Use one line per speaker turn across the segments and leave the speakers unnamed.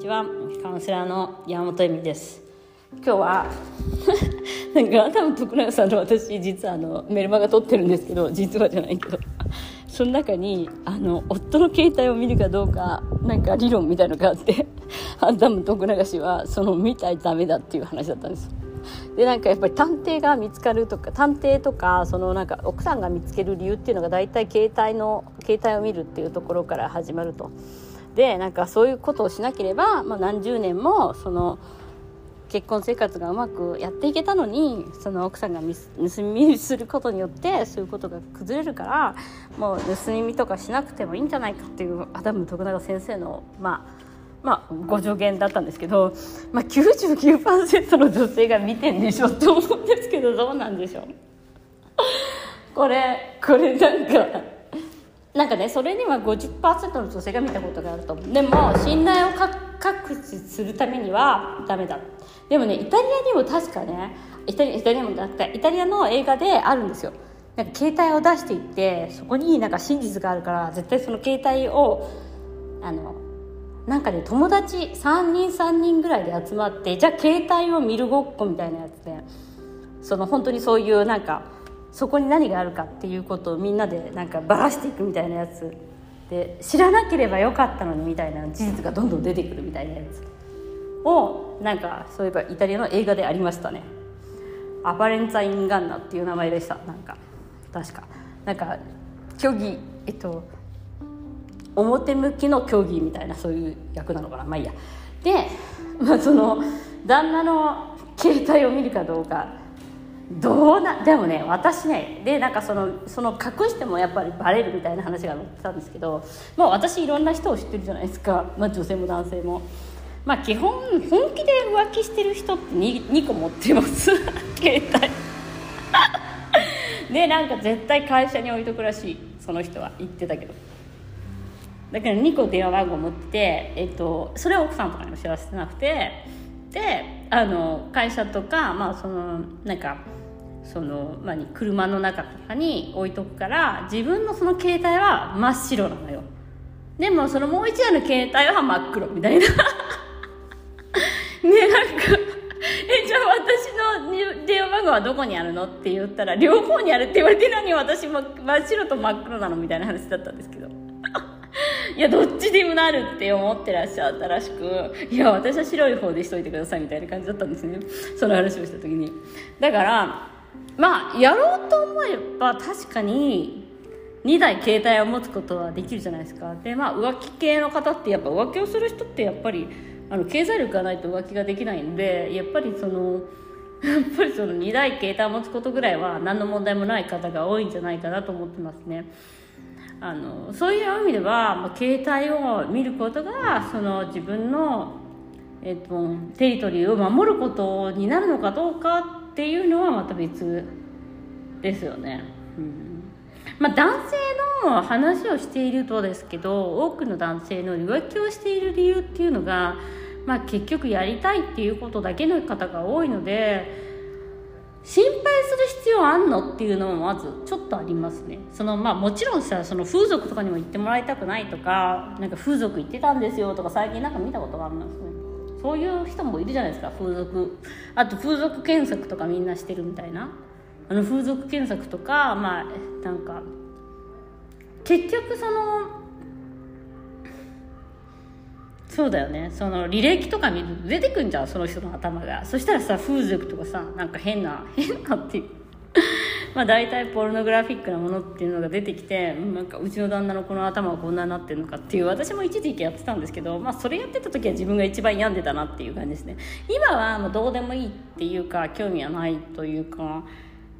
ちは。カウンセラーの山本恵美です。今日は なんか多分徳永さんと私実はあのメルマガ撮ってるんですけど実はじゃないけどその中にあの夫の携帯を見るかどうかなんか理論みたいのがあってあ多分徳永氏はその見たらダメだっていう話だったんですでなんかやっぱり探偵が見つかるとか探偵とかそのなんか奥さんが見つける理由っていうのが大体携帯の携帯を見るっていうところから始まると。でなんかそういうことをしなければ、まあ、何十年もその結婚生活がうまくやっていけたのにその奥さんが盗み見することによってそういうことが崩れるからもう盗み見とかしなくてもいいんじゃないかっていうアダム徳永先生のまあまあ、ご助言だったんですけど、まあ99、の女性が見てんでしょって思うんですけどどうなんでしょう？これこれなんかなんかねそれには50%の女性が見たことがあるとでも信頼を確保するためにはダメだ。でもねイタリアにも確かねイタリイタリアもなくてイタリアの映画であるんですよ。なんか携帯を出していってそこになんか真実があるから絶対その携帯をあのなんかね友達3人3人ぐらいで集まってじゃあ携帯を見るごっこみたいなやつでその本当にそういうなんかそこに何があるかっていうことをみんなでなんかばらしていくみたいなやつで知らなければよかったのにみたいな事実がどんどん出てくるみたいなやつをなんかそういえばイタリアの映画でありましたね。アパレンツァ・インガンナっていう名前でした。なんか確かなんか虚偽えっと表向きの虚偽みたいなそういう役なのかなまあいいやで、まあ、その旦那の携帯を見るかどうかどうなでもね私ねでなんかそのその隠してもやっぱりバレるみたいな話が載ってたんですけどもう私いろんな人を知ってるじゃないですか、まあ、女性も男性も。まあ基本本気で浮気してる人って 2, 2個持ってます。携帯。でなんか絶対会社に置いとくらしい。その人は言ってたけど。だから2個電話番号持ってて、えっと、それは奥さんとかにも知らせてなくて。であの会社とかまあそのなんかその、まあ、車の中とかに置いとくから自分のその携帯は真っ白なのよ。でもそのもう一台の携帯は真っ黒みたいな。ねなんかえじゃあ私の電話番号はどこにあるのって言ったら両方にあるって言われてるのに私も真っ白と真っ黒なのみたいな話だったんですけど。いやどっちでもなるって思ってらっしゃったらしくいや私は白い方でしといてくださいみたいな感じだったんですね。その話をした時に。だからまあやろうと思えば確かに2台携帯を持つことはできるじゃないですか。でまあ浮気系の方ってやっぱ浮気をする人ってやっぱりあの経済力がないと浮気ができないんでやっぱりその やっぱりその2台携帯を持つことぐらいは何の問題もない方が多いんじゃないかなと思ってますね。あのそういう意味では、まあ、携帯を見ることがその自分の、えっと、テリトリーを守ることになるのかどうかっていうのはまた別ですよね。うん。まあ、男性の話をしているとですけど多くの男性の浮気をしている理由っていうのが、まあ、結局やりたいっていうことだけの方が多いので心配する必要あんのっていうのもまずちょっとありますね。そのまあもちろんさその風俗とかにも行ってもらいたくないとかなんか風俗行ってたんですよとか最近なんか見たことがありますね。そういう人もいるじゃないですか。風俗。あと風俗検索とかみんなしてるみたいな。あの風俗検索とかまあなんか結局そのそうだよね。その履歴とか見る出てくんじゃんその人の頭が。そしたらさ風俗とかさなんか変な変なっていう。まあ大体ポルノグラフィックなものっていうのが出てきてなんかうちの旦那のこの頭はこんなになってるのかっていう私も一時期やってたんですけど、まあ、それやってた時は自分が一番病んでたなっていう感じですね。今はもうどうでもいいっていうか興味はないというか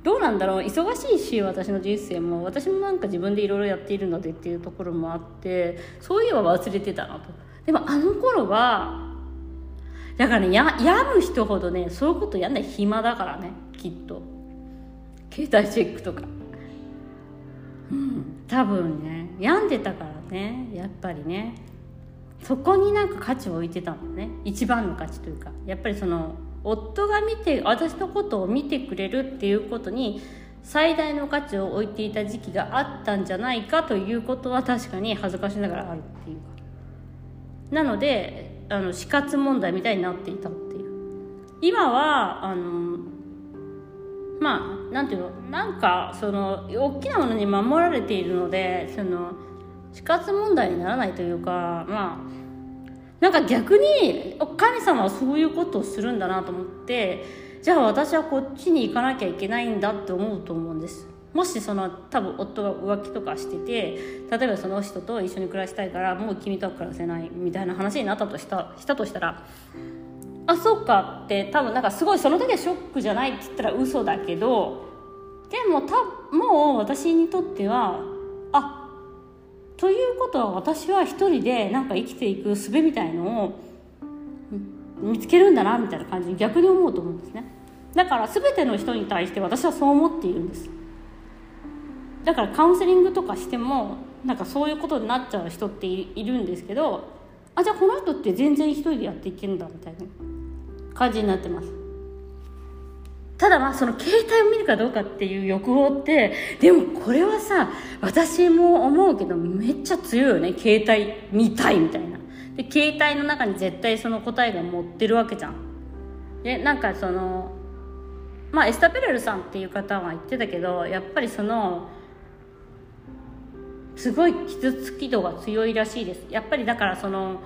どうなんだろう。忙しいし私の人生も。私もなんか自分でいろいろやっているのでっていうところもあってそういえば忘れてたなと。でもあの頃はだからねや病む人ほどねそういうことやんない暇だからねきっと。携帯チェックとか。うん多分ね。病んでたからねやっぱりね。そこになんか価値を置いてたのね。一番の価値というか。やっぱりその夫が見て私のことを見てくれるっていうことに最大の価値を置いていた時期があったんじゃないかということは確かに恥ずかしながらあるっていうか。なのであの死活問題みたいになっていたっていう。今はあのまあなんていうの？なんかその大きなものに守られているのでその死活問題にならないというかまあなんか逆に神様はそういうことをするんだなと思ってじゃあ私はこっちに行かなきゃいけないんだって思うと思うんです。もしその多分夫が浮気とかしてて例えばその人と一緒に暮らしたいからもう君とは暮らせないみたいな話になったとしたしたとしたらあそうか。って多分なんかすごいその時はショックじゃないって言ったら嘘だけどでもたもう私にとってはあということは私は一人でなんか生きていく術みたいのを見つけるんだなみたいな感じに逆に思うと思うんですね。だから全ての人に対して私はそう思っているんです。だからカウンセリングとかしてもなんかそういうことになっちゃう人っているんですけどあじゃあこの人って全然一人でやっていけるんだみたいな。感じになってます。ただまあその携帯を見るかどうかっていう欲望ってでもこれはさ私も思うけどめっちゃ強いよね。携帯見たいみたいな。で携帯の中に絶対その答えが持ってるわけじゃん。でなんかそのまあエスタペレルさんっていう方は言ってたけどやっぱりそのすごい傷つき度が強いらしいです。やっぱりだからその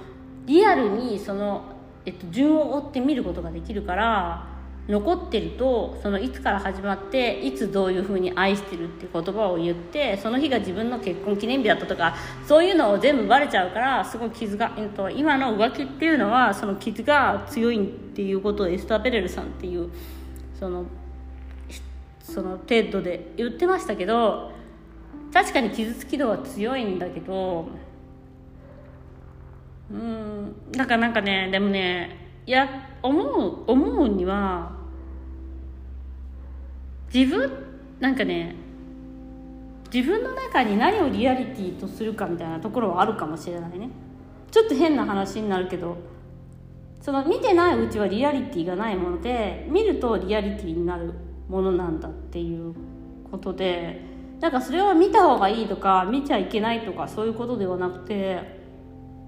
リアルにその、えっと、順を追って見ることができるから残ってるとそのいつから始まっていつどういうふうに愛してるって言葉を言ってその日が自分の結婚記念日だったとかそういうのを全部バレちゃうからすごい傷が、えっと、今の浮気っていうのはその傷が強いっていうことをエスター・ペレルさんっていうそのその程度で言ってましたけど確かに傷つき度は強いんだけどうん。だからなんかねでもねいや思う思うには自分なんかね自分の中に何をリアリティとするかみたいなところはあるかもしれないね。ちょっと変な話になるけどその見てないうちはリアリティがないもので見るとリアリティになるものなんだっていうことでなんかそれは見た方がいいとか見ちゃいけないとかそういうことではなくて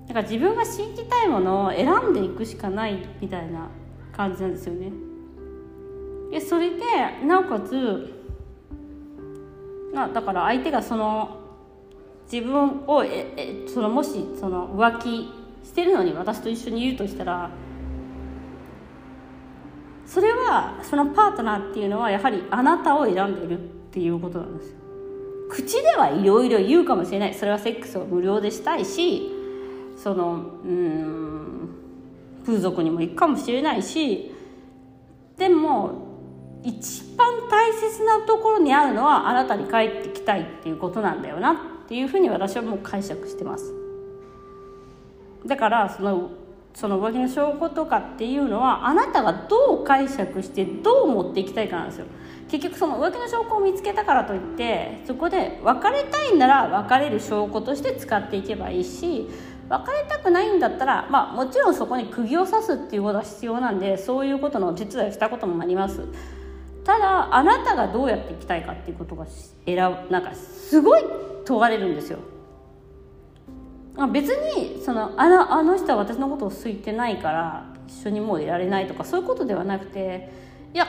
なんか自分が信じたいものを選んでいくしかないみたいな感じなんですよね。でそれでなおかつなだから相手がその自分をええそのもしその浮気してるのに私と一緒にいるとしたらそれはそのパートナーっていうのはやはりあなたを選んでいるっていうことなんですよ口ではいろいろ言うかもしれないそれはセックスを無料でしたいしそのうん風俗にも行くかもしれないしでも一番大切なところにあるのはあなたに帰ってきたいっていうことなんだよなっていうふうに私はもう解釈してます。だからそのその浮気の証拠とかっていうのはあなたがどう解釈してどう持っていきたいかなんですよ。結局その浮気の証拠を見つけたからといってそこで別れたいんなら別れる証拠として使っていけばいいし別れたくないんだったら、まあ、もちろんそこに釘を刺すっていうことは必要なんでそういうことの手伝いをしたこともあります。ただあなたがどうやっていきたいかっていうことが選ぶなんかすごい問われるんですよ。別にそのあのあの人は私のことを好いてないから一緒にもういられないとかそういうことではなくていや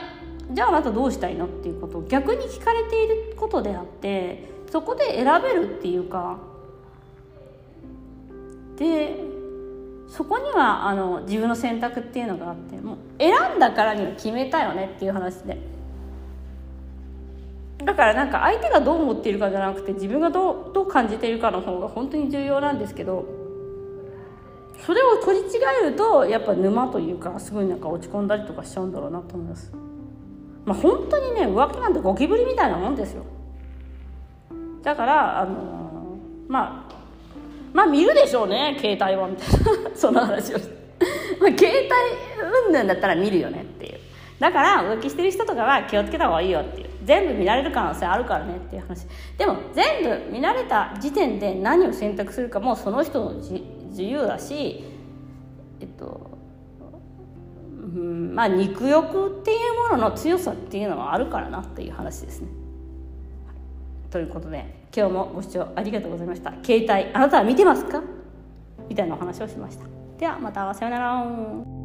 じゃああなたどうしたいのっていうことを逆に聞かれていることであってそこで選べるっていうかでそこにはあの自分の選択っていうのがあってもう選んだからには決めたよねっていう話でだからなんか相手がどう思っているかじゃなくて自分がどうどう感じているかの方が本当に重要なんですけどそれを取り違えるとやっぱ沼というかすごいなんか落ち込んだりとかしちゃうんだろうなと思います。まあ、本当にね浮気なんてゴキブリみたいなもんですよだからあのー、まあまあ見るでしょうね携帯はみたいな。その話をまあ携帯うんぬんだったら見るよねっていう。だから浮気してる人とかは気をつけた方がいいよっていう。全部見られる可能性あるからねっていう話。でも全部見られた時点で何を選択するかもその人の自由だしえっとうんまあ肉欲っていうものの強さっていうのはあるからなっていう話ですね。ということで今日もご視聴ありがとうございました。携帯あなたは見てますか？みたいなお話をしました。ではまたさようなら。